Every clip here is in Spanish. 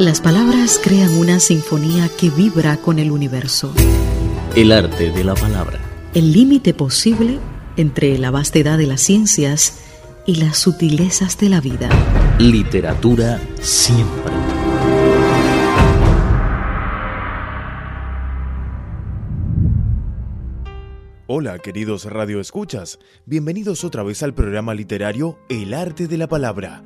Las palabras crean una sinfonía que vibra con el universo. El arte de la palabra. El límite posible entre la vastedad de las ciencias y las sutilezas de la vida. Literatura siempre. Hola queridos radioescuchas, bienvenidos otra vez al programa literario El arte de la palabra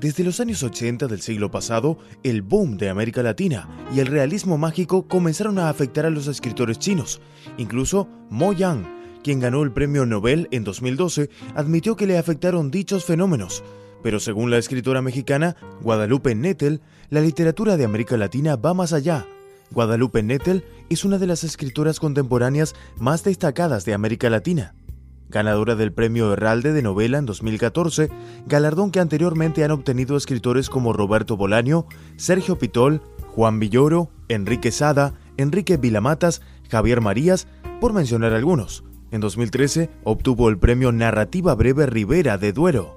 desde los años 80 del siglo pasado, el boom de América Latina y el realismo mágico comenzaron a afectar a los escritores chinos. Incluso Mo Yang, quien ganó el premio Nobel en 2012, admitió que le afectaron dichos fenómenos. Pero según la escritora mexicana Guadalupe Nettel, la literatura de América Latina va más allá. Guadalupe Nettel es una de las escritoras contemporáneas más destacadas de América Latina ganadora del Premio Herralde de Novela en 2014, galardón que anteriormente han obtenido escritores como Roberto Bolaño, Sergio Pitol, Juan Villoro, Enrique Sada, Enrique Vilamatas, Javier Marías, por mencionar algunos. En 2013 obtuvo el Premio Narrativa Breve Rivera de Duero.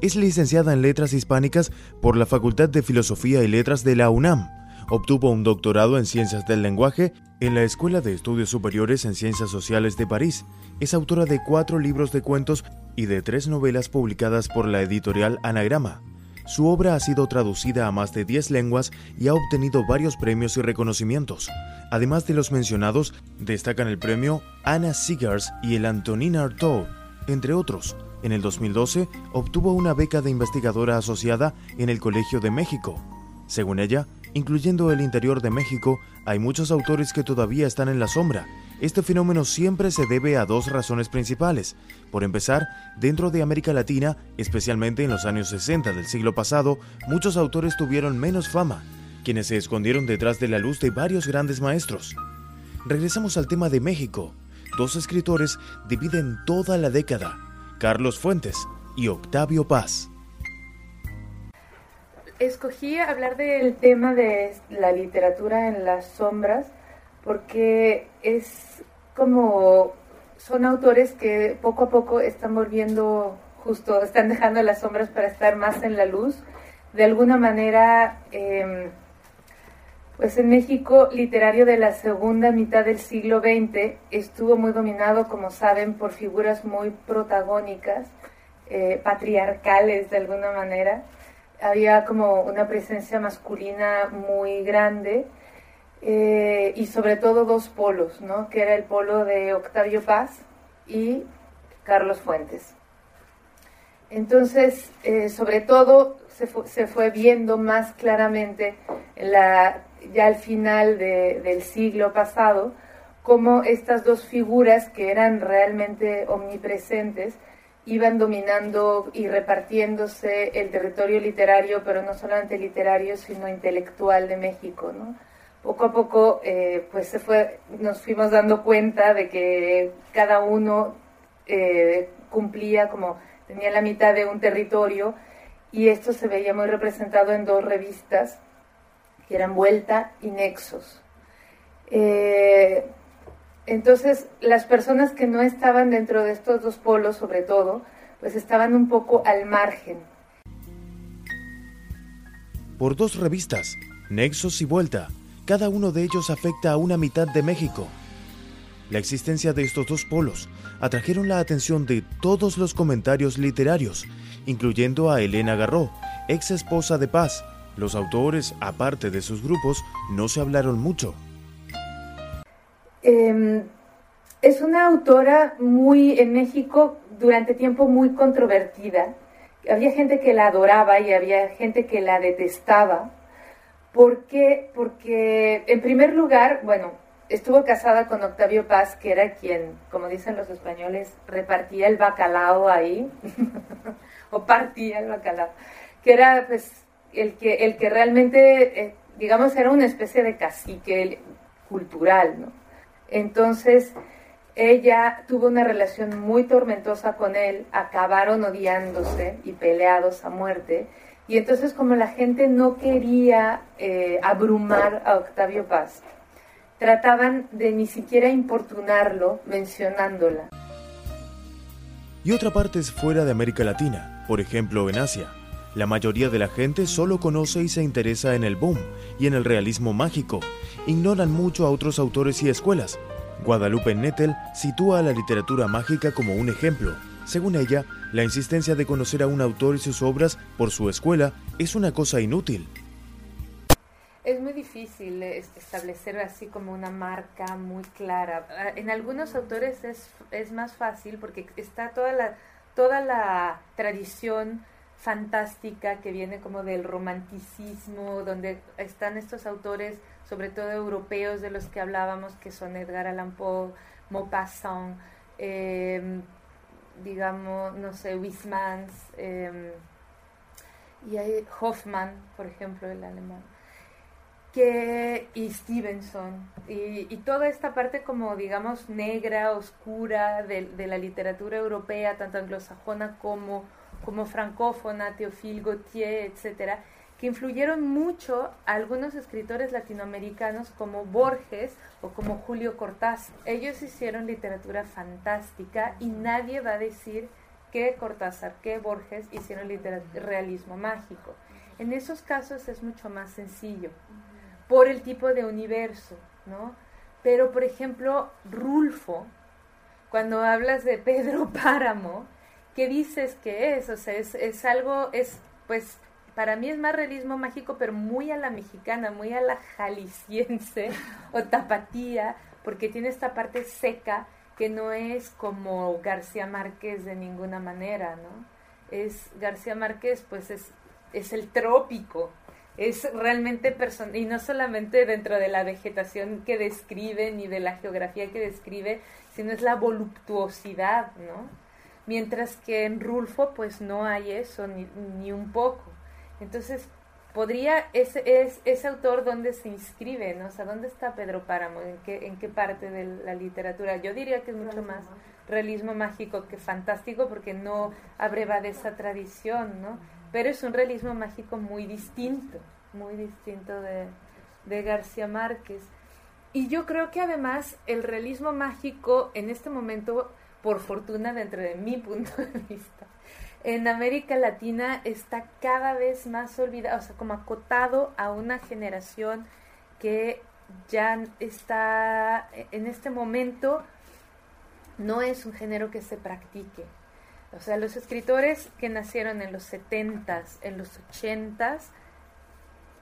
Es licenciada en Letras Hispánicas por la Facultad de Filosofía y Letras de la UNAM. Obtuvo un doctorado en Ciencias del Lenguaje en la Escuela de Estudios Superiores en Ciencias Sociales de París es autora de cuatro libros de cuentos y de tres novelas publicadas por la editorial Anagrama. Su obra ha sido traducida a más de 10 lenguas y ha obtenido varios premios y reconocimientos. Además de los mencionados, destacan el premio Anna Seegers y el Antonina Artaud, entre otros. En el 2012 obtuvo una beca de investigadora asociada en el Colegio de México. Según ella, incluyendo el interior de México, hay muchos autores que todavía están en la sombra este fenómeno siempre se debe a dos razones principales. Por empezar, dentro de América Latina, especialmente en los años 60 del siglo pasado, muchos autores tuvieron menos fama, quienes se escondieron detrás de la luz de varios grandes maestros. Regresamos al tema de México. Dos escritores dividen toda la década, Carlos Fuentes y Octavio Paz. Escogí hablar del tema de la literatura en las sombras porque es como son autores que poco a poco están volviendo justo, están dejando las sombras para estar más en la luz. De alguna manera, em, pues en México literario de la segunda mitad del siglo XX estuvo muy dominado, como saben, por figuras muy protagónicas, eh, patriarcales de alguna manera. Había como una presencia masculina muy grande eh, y sobre todo dos polos, ¿no? que era el polo de Octavio Paz y Carlos Fuentes. Entonces, eh, sobre todo se, fue viendo más claramente la, ya al final del siglo pasado cómo estas dos figuras que eran realmente omnipresentes iban dominando y repartiéndose el territorio literario, pero no solamente literario, sino intelectual de México, ¿no? poco a poco eh, pues se fue, nos fuimos dando cuenta de que cada uno eh, cumplía como tenía la mitad de un territorio y esto se veía muy representado en dos revistas que eran Vuelta y Nexos. Eh, entonces las personas que no estaban dentro de estos dos polos sobre todo pues estaban un poco al margen. Por dos revistas, Nexos y Vuelta, cada uno de ellos afecta a una mitad de México. La existencia de estos dos polos atrajeron la atención de todos los comentarios literarios, incluyendo a Elena Garró, ex esposa de Paz. Los autores, aparte de sus grupos, no se hablaron mucho. Em, es una autora muy en México durante tiempo muy controvertida. Había gente que la adoraba y había gente que la detestaba ¿Por qué? Porque, en primer lugar, bueno, estuvo casada con Octavio Paz, que era quien, como dicen los españoles, repartía el bacalao ahí, o partía el bacalao, que era pues el que, el que realmente, eh, digamos, era una especie de cacique cultural, ¿no? Entonces, ella tuvo una relación muy tormentosa con él, acabaron odiándose y peleados a muerte, y entonces como la gente no quería eh, abrumar a Octavio Paz, trataban de ni siquiera importunarlo mencionándola. Y otra parte es fuera de América Latina, por ejemplo en Asia. La mayoría de la gente solo conoce y se interesa en el boom y en el realismo mágico. Ignoran mucho a otros autores y escuelas. Guadalupe Nettel sitúa a la literatura mágica como un ejemplo. Según ella, la insistencia de conocer a un autor y sus obras por su escuela es una cosa inútil. Es muy difícil establecer así como una marca muy clara. Ah, en algunos autores es, es más fácil porque está toda la, toda la tradición fantástica que viene como del romanticismo, donde están estos autores, sobre todo europeos, de los que hablábamos, que son Edgar Allan Poe, Maupassant, em, digamos, no sé, Wismans, em, y hay Hoffman, por ejemplo, el alemán, que, y Stevenson, y, toda esta parte como, digamos, negra, oscura de, de la literatura europea, tanto anglosajona como como francófona, Théophile Gautier, etcétera, que influyeron mucho a algunos escritores latinoamericanos como Borges o como Julio Cortázar. Ellos hicieron literatura fantástica y nadie va a decir que Cortázar, que Borges hicieron realismo mágico. En esos casos es mucho más sencillo, por el tipo de universo, ¿no? Pero, por ejemplo, Rulfo, cuando hablas de Pedro Páramo, ¿qué dices que es? O sea, es, es algo, es, pues, para mí es más realismo mágico, pero muy a la mexicana, muy a la jalisciense o tapatía, porque tiene esta parte seca que no es como García Márquez de ninguna manera, ¿no? Es García Márquez, pues es, es el trópico, es realmente personal, y no solamente dentro de la vegetación que describe, ni de la geografía que describe, sino es la voluptuosidad, ¿no? Mientras que en Rulfo pues no hay eso ni, ni un poco. Entonces, podría, ese, es, ese autor dónde se inscribe, ¿no? O sea, ¿dónde está Pedro Páramo? ¿En qué, ¿En qué parte de la literatura? Yo diría que es mucho más realismo mágico que fantástico porque no abreva de esa tradición, ¿no? Pero es un realismo mágico muy distinto, muy distinto de, de García Márquez. Y yo creo que además el realismo mágico en este momento por fortuna dentro de mi punto de vista, en América Latina está cada vez más olvidado, o sea, como acotado a una generación que ya está en este momento no es un género que se practique. O sea, los escritores que nacieron en los 70s, en los 80s,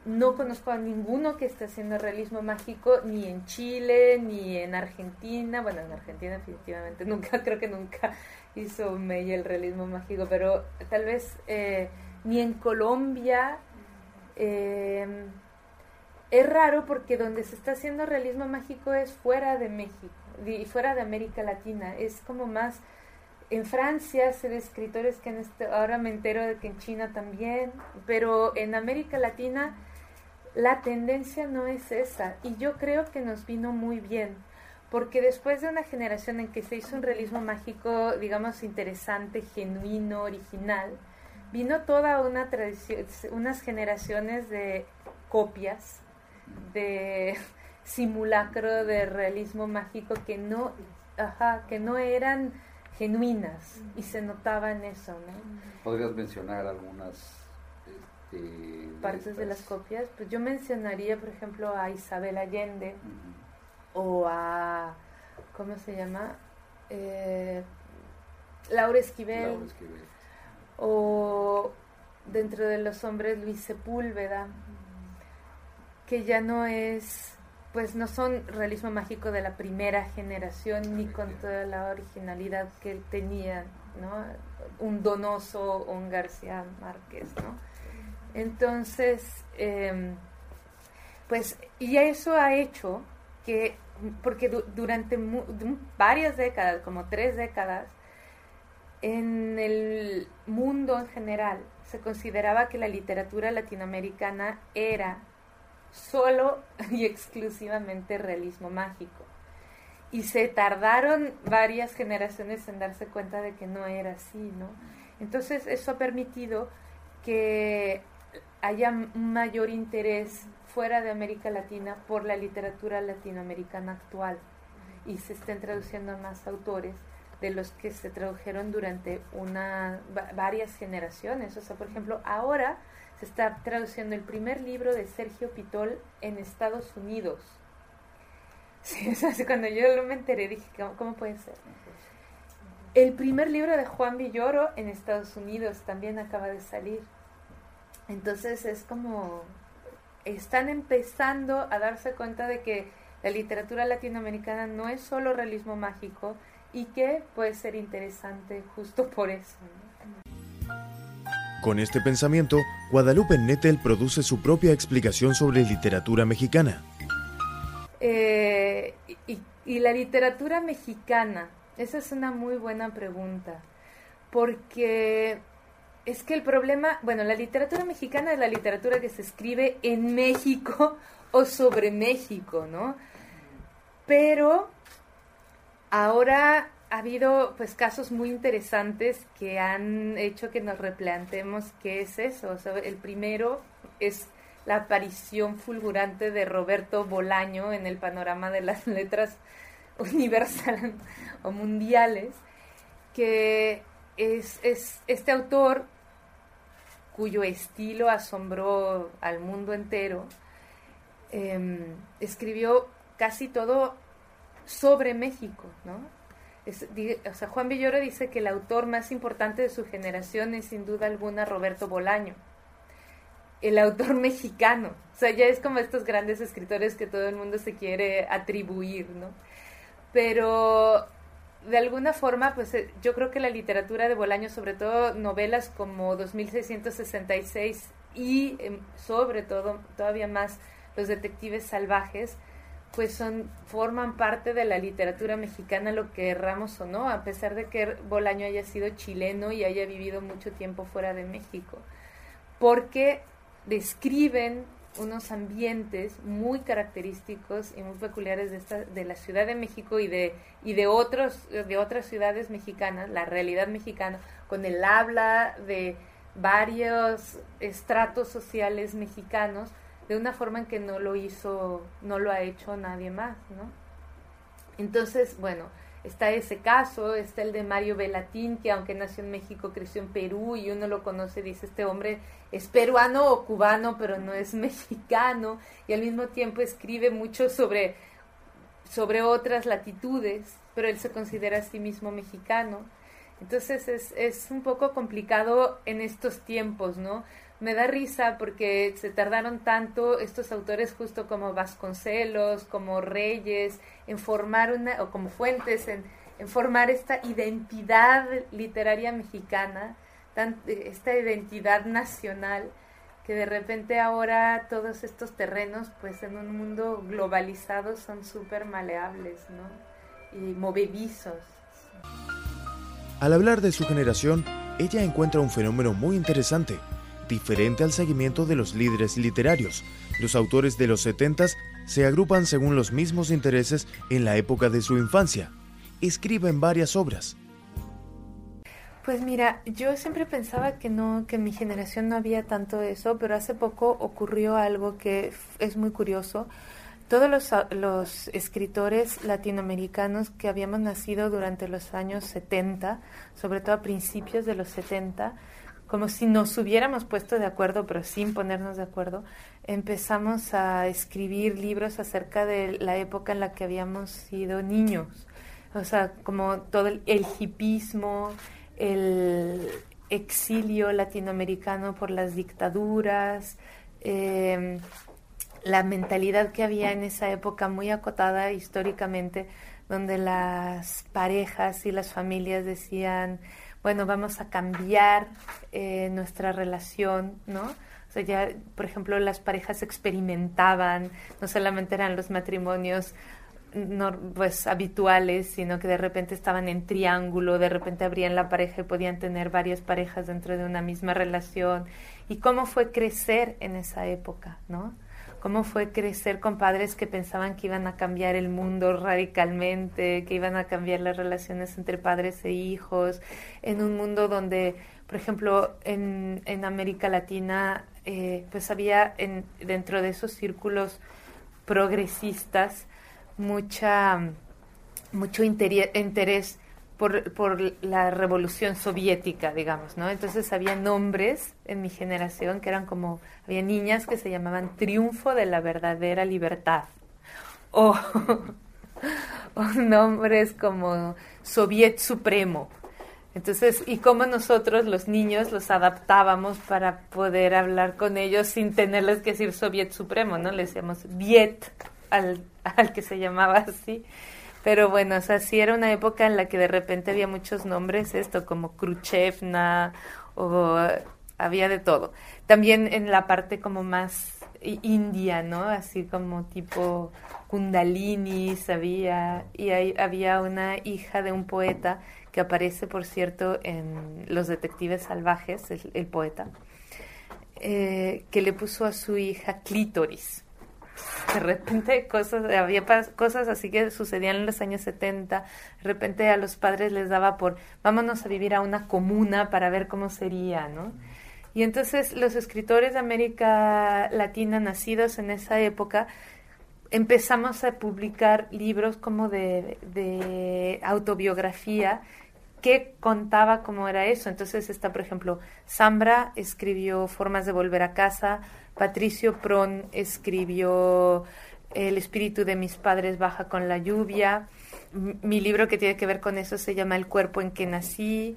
no conozco a ninguno que esté haciendo realismo mágico ni en Chile ni en Argentina. Bueno, en Argentina definitivamente nunca, creo que nunca hizo Mey el realismo mágico, pero tal vez eh, ni en Colombia. Eh, es raro porque donde se está haciendo realismo mágico es fuera de México y fuera de América Latina. Es como más en Francia se de escritores que en ahora me entero de que en China también, pero en América Latina la tendencia no es esa y yo creo que nos vino muy bien porque después de una generación en que se hizo un realismo mágico, digamos, interesante, genuino, original, vino toda una tradición, unas generaciones de copias, de simulacro de realismo mágico que no, ajá, que no eran genuinas y se notaba en eso, ¿no? ¿Podrías mencionar algunas este, partes de, las copias, pues yo mencionaría, por ejemplo, a Isabel Allende o a, ¿cómo se llama? Eh, Laura, Esquivel, o dentro de los hombres Luis Sepúlveda, que ya no es, pues no son realismo mágico de la primera generación ni con toda la originalidad que él tenía, ¿no? Un Donoso o un García Márquez, ¿no? Entonces, em, pues, y eso ha hecho que, porque durante varias décadas, como tres décadas, en el mundo en general se consideraba que la literatura latinoamericana era solo y exclusivamente realismo mágico. Y se tardaron varias generaciones en darse cuenta de que no era así, ¿no? Entonces eso ha permitido que haya mayor interés fuera de América Latina por la literatura latinoamericana actual y se estén traduciendo más autores de los que se tradujeron durante una varias generaciones. O sea, por ejemplo, ahora se está traduciendo el primer libro de Sergio Pitol en Estados Unidos. Sí, cuando yo me enteré dije, ¿cómo, puede ser? El primer libro de Juan Villoro en Estados Unidos también acaba de salir. Entonces es como, están empezando a darse cuenta de que la literatura latinoamericana no es solo realismo mágico y que puede ser interesante justo por eso. Con este pensamiento, Guadalupe Nettel produce su propia explicación sobre literatura mexicana. Eh, y, la literatura mexicana, esa es una muy buena pregunta, porque es que el problema, bueno, la literatura mexicana es la literatura que se escribe en México o sobre México, ¿no? Pero ahora ha habido pues casos muy interesantes que han hecho que nos replanteemos qué es eso. el primero es la aparición fulgurante de Roberto Bolaño en el panorama de las letras universales o mundiales, que es, este autor cuyo estilo asombró al mundo entero, em, escribió casi todo sobre México, ¿no? o sea, Juan Villoro dice que el autor más importante de su generación es sin duda alguna Roberto Bolaño el autor mexicano. O sea, ya es como estos grandes escritores que todo el mundo se quiere atribuir, ¿no? Pero de alguna forma, pues eh, yo creo que la literatura de Bolaño, sobre todo novelas como 2666 y em, sobre todo, todavía más, Los Detectives Salvajes, pues son, forman parte de la literatura mexicana, lo que erramos o no, a pesar de que Bolaño haya sido chileno y haya vivido mucho tiempo fuera de México. Porque describen unos ambientes muy característicos y muy peculiares de, esta, de la Ciudad de México y de, y de, otros, de otras ciudades mexicanas, la realidad mexicana, con el habla de varios estratos sociales mexicanos, de una forma en que no lo hizo, no lo ha hecho nadie más, ¿no? Entonces, bueno, está ese caso, está el de Mario Velatín, que aunque nació en México, creció en Perú y uno lo conoce, dice, este hombre es peruano o cubano, pero no es mexicano, y al mismo tiempo escribe mucho sobre, sobre otras latitudes, pero él se considera a sí mismo mexicano. Entonces es, es un poco complicado en estos tiempos, ¿no? Me da risa porque se tardaron tanto estos autores justo como Vasconcelos, como Reyes, en formar una, o como Fuentes, en, formar esta identidad literaria mexicana, esta identidad nacional, que de repente ahora todos estos terrenos, pues en un mundo globalizado, son súper maleables, ¿no? Y movedizos. Al hablar de su generación, ella encuentra un fenómeno muy interesante diferente al seguimiento de los líderes literarios. Los autores de los 70 se agrupan según los mismos intereses en la época de su infancia. Escriben varias obras. Pues mira, yo siempre pensaba que no, que en mi generación no había tanto eso, pero hace poco ocurrió algo que es muy curioso. Todos los, los escritores latinoamericanos que habíamos nacido durante los años 70, sobre todo a principios de los 70, como si nos hubiéramos puesto de acuerdo, pero sin ponernos de acuerdo, empezamos a escribir libros acerca de la época en la que habíamos sido niños. O sea, como todo el, hipismo, el exilio latinoamericano por las dictaduras, em, la mentalidad que había en esa época muy acotada históricamente, donde las parejas y las familias decían, bueno, vamos a cambiar eh, nuestra relación, ¿no? O sea, ya, por ejemplo, las parejas experimentaban, no solamente eran los matrimonios no, pues habituales, sino que de repente estaban en triángulo, de repente abrían la pareja y podían tener varias parejas dentro de una misma relación. Y cómo fue crecer en esa época, ¿no? Cómo fue crecer con padres que pensaban que iban a cambiar el mundo radicalmente, que iban a cambiar las relaciones entre padres e hijos, en un mundo donde, por ejemplo, en, en América Latina, eh, pues había en, dentro de esos círculos progresistas mucha, mucho interés por, la revolución soviética, digamos, ¿no? Entonces había nombres en mi generación que eran como, había niñas que se llamaban Triunfo de la verdadera libertad, o, o nombres como Soviet Supremo, entonces, ¿y cómo nosotros los niños los adaptábamos para poder hablar con ellos sin tenerles que decir Soviet Supremo, ¿no? Le decíamos Viet al, al que se llamaba así. Pero bueno, o sea, sí era una época en la que de repente había muchos nombres, esto como Khrushchevna o había de todo. También en la parte como más india, ¿no? Así como tipo Kundalini, sabía, y había una hija de un poeta que aparece, por cierto, en Los Detectives Salvajes, el, poeta, eh, que le puso a su hija clítoris. De repente cosas, había cosas así que sucedían en los años 70, de repente a los padres les daba por, vámonos a vivir a una comuna para ver cómo sería, ¿no? Y entonces los escritores de América Latina nacidos en esa época empezamos a publicar libros como de, de autobiografía que contaba cómo era eso. Entonces está, por ejemplo, Zambra escribió Formas de Volver a Casa, Patricio Pron escribió El espíritu de mis padres baja con la lluvia. Mi libro que tiene que ver con eso se llama El cuerpo en que nací.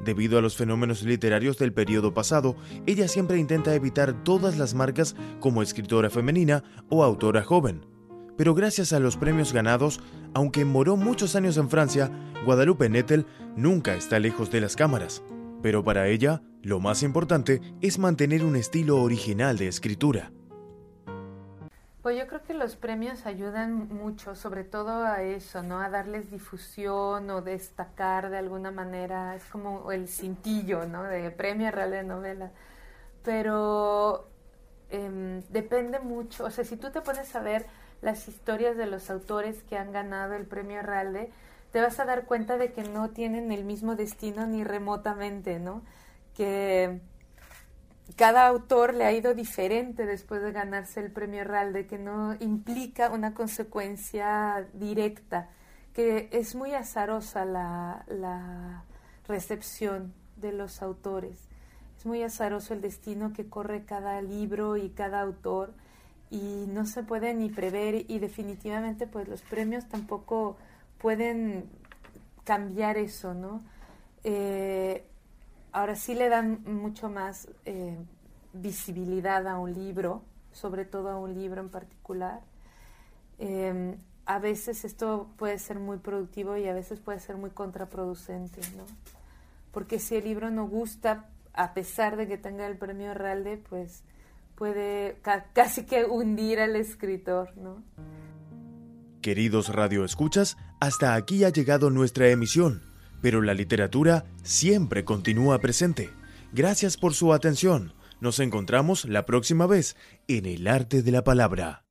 Debido a los fenómenos literarios del periodo pasado, ella siempre intenta evitar todas las marcas como escritora femenina o autora joven. Pero gracias a los premios ganados, aunque moró muchos años en Francia, Guadalupe Nettel nunca está lejos de las cámaras. Pero para ella, lo más importante es mantener un estilo original de escritura. Pues yo creo que los premios ayudan mucho, sobre todo a eso, ¿no? A darles difusión o destacar de alguna manera. Es como el cintillo, ¿no? De premio real de novela. Pero em, depende mucho. O sea, si tú te pones a ver las historias de los autores que han ganado el premio Ralde, te vas a dar cuenta de que no tienen el mismo destino ni remotamente, ¿no? Que cada autor le ha ido diferente después de ganarse el premio Ralde, que no implica una consecuencia directa, que es muy azarosa la, la recepción de los autores. Es muy azaroso el destino que corre cada libro y cada autor y no se puede ni prever y definitivamente pues los premios tampoco pueden cambiar eso, ¿no? Eh, ahora sí le dan mucho más eh, visibilidad a un libro, sobre todo a un libro en particular. Em, a veces esto puede ser muy productivo y a veces puede ser muy contraproducente, ¿no? Porque si el libro no gusta, a pesar de que tenga el premio Ralde, pues puede casi que hundir al escritor, ¿no? Queridos radioescuchas, hasta aquí ha llegado nuestra emisión, pero la literatura siempre continúa presente. Gracias por su atención. Nos encontramos la próxima vez en el arte de la palabra.